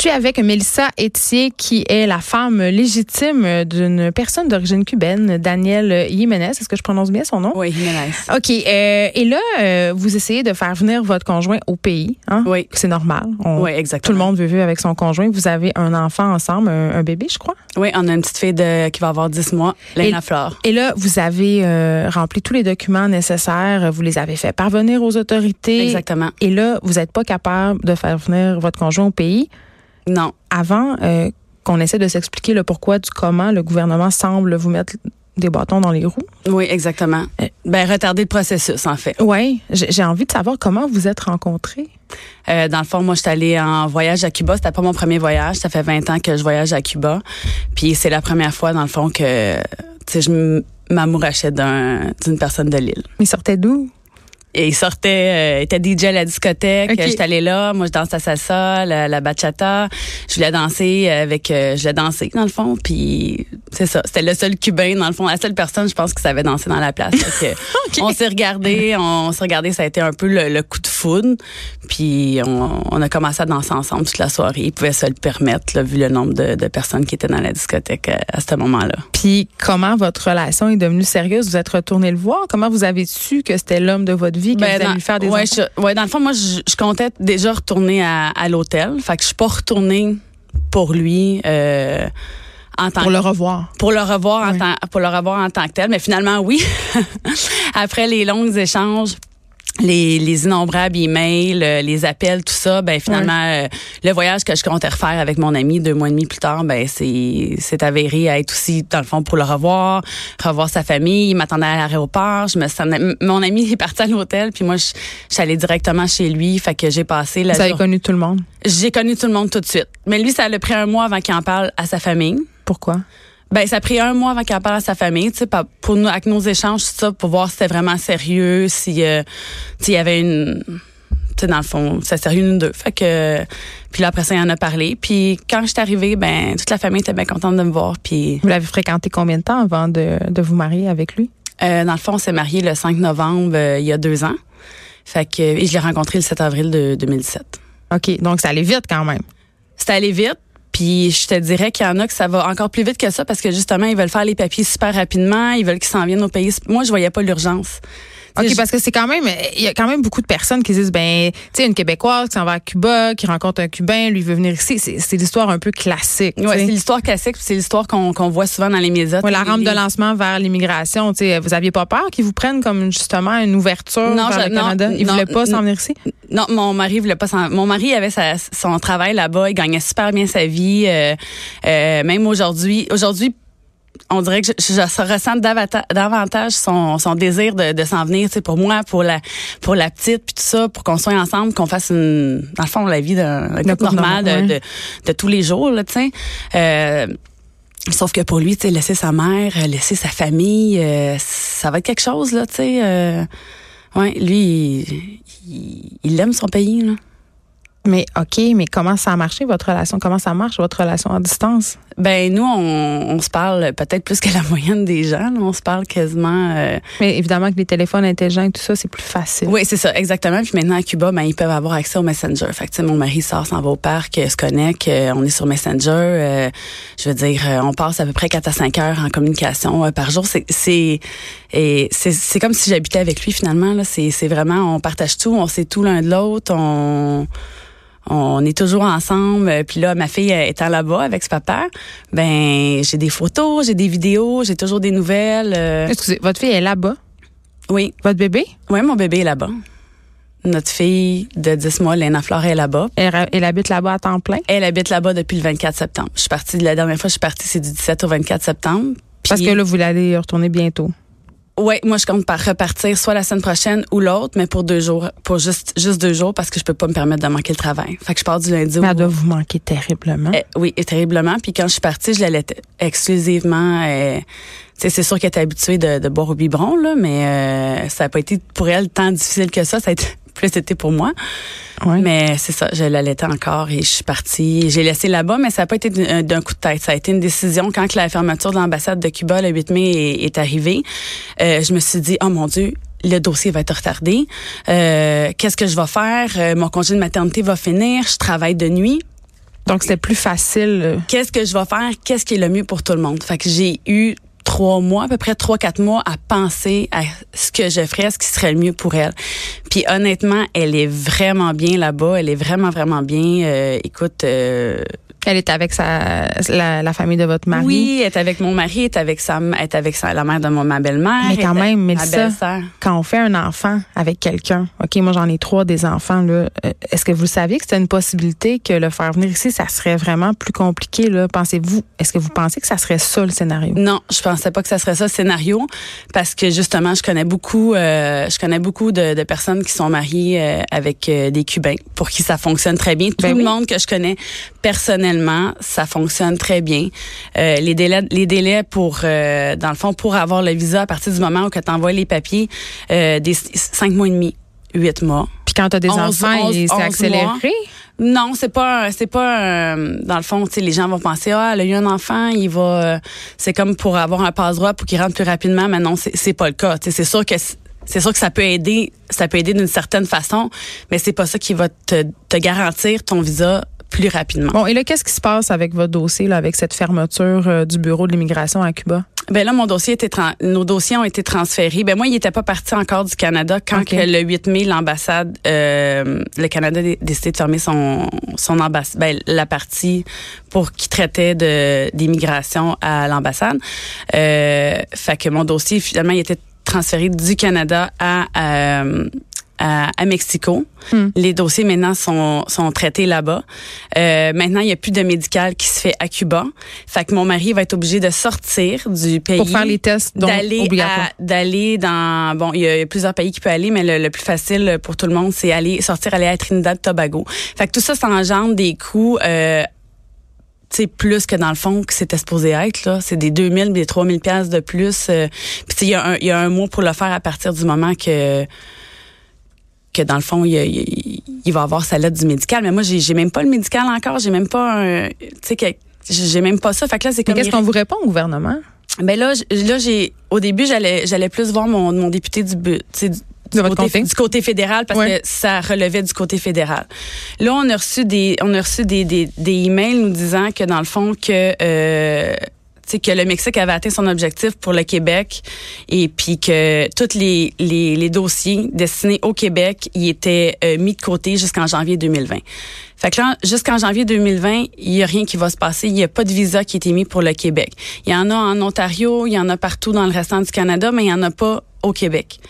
Je suis avec Mélissa Etier, qui est la femme légitime d'une personne d'origine cubaine, Daniel Jiménez. Est-ce que je prononce bien son nom? Oui, Jiménez. OK. Euh, et là, euh, vous essayez de faire venir votre conjoint au pays. Hein? Oui. C'est normal. On- Oui, Tout exactement. le monde veut vivre avec son conjoint. Vous avez un enfant ensemble, un, un bébé, je crois? Oui, on a une petite fille de, qui va avoir 10 mois, Léna Flore. Et là, vous avez euh, rempli tous les documents nécessaires. Vous les avez fait parvenir aux autorités. Exactement. Et là, vous n'êtes pas capable de faire venir votre conjoint au pays. Non. avant euh, qu'on essaie de s'expliquer le pourquoi du comment, le gouvernement semble vous mettre des bâtons dans les roues. Oui, exactement. Euh. Ben, retarder le processus, en fait. Oui, j'ai envie de savoir comment vous êtes rencontrés. Euh, dans le fond, moi, je suis allée en voyage à Cuba. C'était pas mon premier voyage. Ça fait 20 ans que je voyage à Cuba. Puis c'est la première fois, dans le fond, que je m'amourachais d'un- d'une personne de l'île. Il sortait d'où? Et il sortait, euh, était DJ à la discothèque. Ok. J'étais allée là. Moi, je dansais la salsa, la, la bachata. Je voulais danser avec, euh, je voulais danser dans le fond. Puis c'est ça. C'était le seul cubain dans le fond, la seule personne, je pense, qui savait danser dans la place. On s'est regardé, on s'est regardé. Ça a été un peu le, le coup de foudre. Puis on, on a commencé à danser ensemble toute la soirée. Il pouvait se le permettre, là, vu le nombre de, de personnes qui étaient dans la discothèque euh, à ce moment-là. Puis comment votre relation est devenue sérieuse? Vous êtes retourné le voir? Comment vous avez su que c'était l'homme de votre vie, que vous alliez dans, lui faire des Ben, ouais, enfants? je- ouais, dans le fond, moi, je, je comptais déjà retourner à, à l'hôtel. Fait que je suis pas retournée pour lui euh, en tant Pour que- le revoir. pour le revoir en tant pour le revoir en tant que tel mais finalement oui après les longs échanges les, les innombrables emails, euh, les appels, tout ça, ben finalement euh, le voyage que je comptais refaire avec mon ami deux mois et demi plus tard, ben c'est c'est avéré à être aussi dans le fond pour le revoir, revoir sa famille. Il m'attendait à l'aéroport. Je me sentais- mon ami est parti à l'hôtel, puis moi je, je suis allée directement chez lui, fait que j'ai passé la Vous avez jour- connu tout le monde? J'ai connu tout le monde tout de suite. Mais lui, ça a pris un mois avant qu'il en parle à sa famille. Pourquoi? Ben, ça a pris un mois avant qu'il en parle à sa famille, tu sais, pour nous, avec nos échanges, tout ça, pour voir si c'était vraiment sérieux, si, euh, tu sais, il y avait une, tu sais, dans le fond, c'est sérieux une deux. Fait que, puis là, après ça, il en a parlé. Puis quand je suis arrivée, ben, toute la famille était bien contente de me voir. Puis, Vous l'avez fréquenté combien de temps avant de, de vous marier avec lui? euh, dans le fond, on s'est mariés le 5 novembre, euh, il y a deux ans. Fait que, et je l'ai rencontré le 7 avril de 2017. OK, donc ça allait vite quand même. C'est allé vite. Puis je te dirais qu'il y en a que ça va encore plus vite que ça parce que justement, ils veulent faire les papiers super rapidement, ils veulent qu'ils s'en viennent au pays. Moi, je voyais pas l'urgence. OK, parce que c'est quand même, il y a quand même beaucoup de personnes qui disent, ben, tu sais, une Québécoise qui s'en va à Cuba, qui rencontre un Cubain, lui veut venir ici. C'est l'histoire un peu classique. sais. c'est l'histoire classique, c'est l'histoire qu'on voit souvent dans les médias. Ouais, la Les- rampe de lancement vers l'immigration, tu sais, vous aviez pas peur qu'ils vous prennent comme justement une ouverture Non, vers je- le non, Canada? Ils non, voulaient pas s'en venir ici? Non, mon mari voulait pas s'en- Mon mari avait sa- son travail là-bas, il gagnait super bien sa vie. euh, euh, même aujourd'hui, aujourd'hui, on dirait que je, je, je ressens davantage son, son désir de, de s'en venir, tu sais, pour moi, pour la, pour la petite, puis tout ça, pour qu'on soit ensemble, qu'on fasse une, dans le fond, la vie d'un couple normal de, ouais. de, de tous les jours, là, tu sais. Euh, Sauf que pour lui, tu sais, laisser sa mère, laisser sa famille, euh, ça va être quelque chose, là, tu sais. Euh, ouais, lui, il- il, il aime son pays, là. Mais OK, mais comment ça a marché, votre relation? Comment ça marche, votre relation à distance? Ben nous, on, on se parle peut-être plus que la moyenne des gens. là. On se parle quasiment. euh, Mais évidemment que les téléphones intelligents et tout ça, c'est plus facile. Oui, c'est ça, exactement. Puis maintenant à Cuba, ben ils peuvent avoir accès au Messenger. Fait que mon mari sort, s'en va au parc, euh, se connecte, euh, on est sur Messenger. euh, je veux dire, euh, on passe à peu près 4 à 5 heures en communication euh, par jour. C'est c'est et c'est c'est comme si j'habitais avec lui finalement. Là, c'est c'est vraiment, on partage tout, on sait tout l'un de l'autre, on on est toujours ensemble. Puis là, ma fille étant là-bas avec ce papa, ben j'ai des photos, j'ai des vidéos, j'ai toujours des nouvelles. euh, Excusez, votre fille est là-bas? oui, Votre bébé? oui, mon bébé est là-bas. Notre fille de 10 mois, Léna Flore, est là-bas. Elle, elle habite là-bas à temps plein? Elle habite là-bas depuis le 24 septembre. Je suis partie, la dernière fois, je suis partie, c'est du 17 au 24 septembre. Parce que là, vous allez retourner bientôt. Ouais, moi je compte par repartir soit la semaine prochaine ou l'autre, mais pour deux jours, pour juste juste deux jours parce que je peux pas me permettre de manquer le travail. Fait que je pars du lundi Mais elle doit vous manquer terriblement. Eh, oui, et terriblement. Puis quand je suis partie, je l'allaitais exclusivement. euh, c'est sûr qu'elle était habituée de, de boire au biberon là, mais euh, ça a pas été pour elle tant difficile que ça. Ça a été plus été pour moi. Mais c'est ça, je l'allaitais encore et je suis partie. J'ai laissé là-bas, mais ça n'a pas été d'un coup de tête. Ça a été une décision quand la fermeture de l'ambassade de Cuba le 8 mai est, est arrivée. Euh, je me suis dit, oh mon Dieu, le dossier va être retardé. Euh, Qu'est-ce que je vais faire? Euh, mon congé de maternité va finir. Je travaille de nuit. Donc, c'était plus facile. Euh. Qu'est-ce que je vais faire? Qu'est-ce qui est le mieux pour tout le monde? Fait que j'ai eu trois mois, à peu près trois, quatre mois à penser à ce que je ferais, ce qui serait le mieux pour elle. Puis honnêtement, elle est vraiment bien là-bas. Elle est vraiment, vraiment bien. Euh, écoute, euh, elle est avec sa la, famille de votre mari. Oui, elle est avec mon mari, elle est avec sa elle est avec sa, la mère de mon, ma belle-mère. Mais quand même, Mélissa, quand on fait un enfant avec quelqu'un, OK, moi j'en ai trois des enfants là, euh, est-ce que vous saviez que c'était une possibilité que le faire venir ici, ça serait vraiment plus compliqué là, pensez-vous Est-ce que vous pensez que ça serait ça le scénario? Non, je pensais pas que ça serait ça le scénario parce que justement, je connais beaucoup euh, je connais beaucoup de, de, personnes qui sont mariées euh, avec des cubains pour qui ça fonctionne très bien. Tout ben le monde que je connais personnellement ça fonctionne très bien. Euh, les délais, les délais pour, euh, dans le fond, pour avoir le visa à partir du moment où tu envoies les papiers, euh, des cinq mois et demi, huit mois. Puis quand tu as des enfants, c'est accéléré? Non, c'est pas c'est pas dans le fond, tu sais les gens vont penser ah, elle a eu un enfant, il va c'est comme pour avoir un passe droit pour qu'il rentre plus rapidement, mais non, c'est c'est pas le cas. c'est sûr que c'est sûr que ça peut aider, ça peut aider d'une certaine façon, mais c'est pas ça qui va te, te garantir ton visa plus rapidement. Bon, et là, qu'est-ce qui se passe avec votre dossier, là, avec cette fermeture euh, du bureau de l'immigration à Cuba? Ben là, mon dossier était nos dossiers ont été transférés. Ben moi, il n'était pas parti encore du Canada quand que le 8 mai, l'ambassade, euh, le Canada a décidé de fermer son son ambassade, ben, la partie pour qui traitait de d'immigration à l'ambassade. Euh, fait que mon dossier finalement, il était transféré du Canada à euh, à, Mexico. Hmm. Les dossiers maintenant sont, sont traités là-bas. Euh, maintenant, il n'y a plus de médical qui se fait à Cuba. Fait que mon mari va être obligé de sortir du pays. Pour faire les tests d'aller D'aller dans... Bon, il y a plusieurs pays qui peuvent aller, mais le, plus facile pour tout le monde, c'est aller sortir, aller à Trinidad, Tobago. Fait que tout ça, ça engendre des coûts... Euh, sais plus que dans le fond que c'était supposé être là c'est des 2000 des 3000 pièces de plus euh, puis il y a un il y a un mois pour le faire à partir du moment que que dans le fond, il, il, il, va avoir sa lettre du médical. Mais moi, j'ai même pas le médical encore. J'ai même pas un. Tu sais, que j'ai même pas ça. Fait que là, c'est comme. Qu'est-ce qu'on vous répond au gouvernement? Ben là, là, j'ai. Au début, j'allais, j'allais plus voir mon, mon député du, du, du, côté, du côté fédéral parce que ça relevait du côté fédéral. Là, on a reçu des, on a reçu des, des, des emails nous disant que dans le fond que euh, que le Mexique avait atteint son objectif pour le Québec et puis que tous les, dossiers destinés au Québec y étaient euh, mis de côté jusqu'en janvier 2020. Fait que là, jusqu'en janvier 2020, il y a rien qui va se passer. Il n'y a pas de visa qui est émis pour le Québec. Il y en a en Ontario, il y en a partout dans le restant du Canada, mais il n'y en a pas au Québec.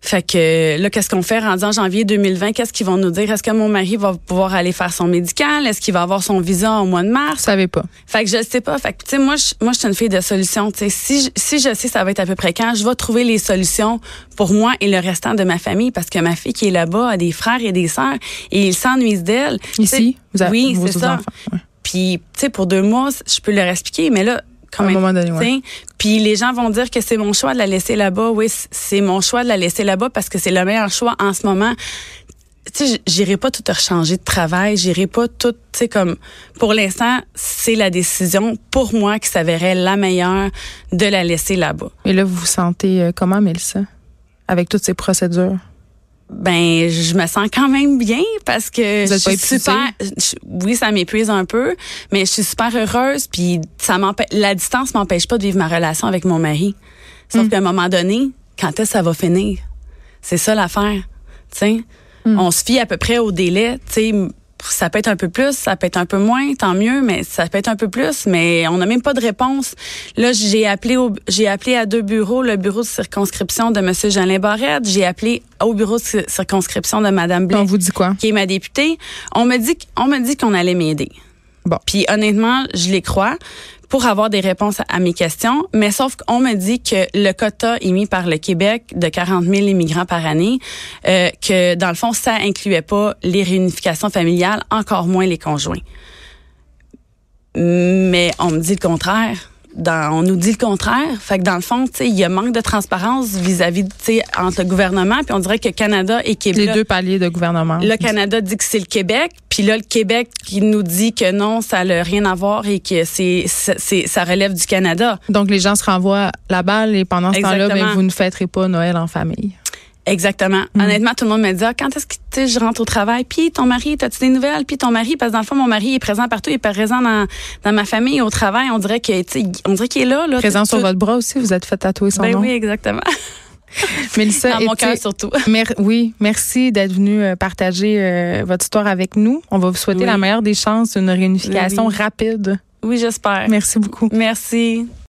Fait que là, qu'est-ce qu'on fait? Rendu en janvier 2020? Qu'est-ce qu'ils vont nous dire? Est-ce que mon mari va pouvoir aller faire son médical? Est-ce qu'il va avoir son visa au mois de mars? Je savais pas. Fait que je sais pas. Fait que, tu sais, moi, je, moi, je suis une fille de solutions. Tu sais, si, je, si je sais ça va être à peu près quand, je vais trouver les solutions pour moi et le restant de ma famille parce que ma fille qui est là-bas a des frères et des sœurs et ils s'ennuient d'elle. Ici? Vous avez, oui, c'est ça. Puis, tu sais, pour deux mois, je peux leur expliquer, mais là, à un moment donné, Puis les gens vont dire que c'est mon choix de la laisser là-bas. Oui, c'est mon choix de la laisser là-bas parce que c'est le meilleur choix en ce moment. Tu sais, j'irai pas tout rechanger de travail, j'irai pas tout, tu sais, comme, pour l'instant, c'est la décision, pour moi, qui s'avérait la meilleure de la laisser là-bas. Et là, vous vous sentez euh, comment, Mélissa, avec toutes ces procédures? Ben je me sens quand même bien parce que je suis super oui ça m'épuise un peu mais je suis super heureuse puis ça m'empêche la distance m'empêche pas de vivre ma relation avec mon mari sauf mm. qu'à un moment donné quand est-ce que ça va finir? C'est ça l'affaire tu sais? Mm. on se fie à peu près au délai tu sais ça peut être un peu plus, ça peut être un peu moins, tant mieux, mais ça peut être un peu plus, mais on n'a même pas de réponse. Là, j'ai appelé au, j'ai appelé à deux bureaux, le bureau de circonscription de Monsieur Jeanlin Barrette, j'ai appelé au bureau de circonscription de Madame Blais. On vous dit quoi? Qui est ma députée. On me dit, on me dit qu'on allait m'aider. Bon. Puis honnêtement, je les crois pour avoir des réponses à mes questions, mais sauf qu'on me dit que le quota émis par le Québec de 40 000 immigrants par année, euh, que dans le fond, ça incluait pas les réunifications familiales, encore moins les conjoints. Mais on me dit le contraire. Dans, on nous dit le contraire. Fait que dans le fond, tu sais, il y a manque de transparence vis-à-vis, tu sais, entre le gouvernement, puis on dirait que Canada et Québec. Les deux paliers de gouvernement. Le Canada dit que c'est le Québec, puis là le Québec qui nous dit que non, ça n'a rien à voir et que c'est, c'est, ça relève du Canada. Donc les gens se renvoient la balle et pendant ce temps-là, ben, vous ne fêterez pas Noël en famille. Exactement. Mm. Honnêtement, tout le monde me dit ah, quand est-ce que je rentre au travail? Puis ton mari, as-tu des nouvelles? Puis ton mari parce que dans le fond mon mari est présent partout, il est présent dans, dans ma famille au travail, on dirait que on dirait qu'il est là là. Présent sur votre bras aussi, vous êtes fait tatouer son ben nom. oui, exactement. Mélissa, dans mon cœur surtout. oui, merci d'être venue euh, partager euh, votre histoire avec nous. On va vous souhaiter la meilleure des chances, une réunification rapide. Oui, j'espère. Merci beaucoup. Merci.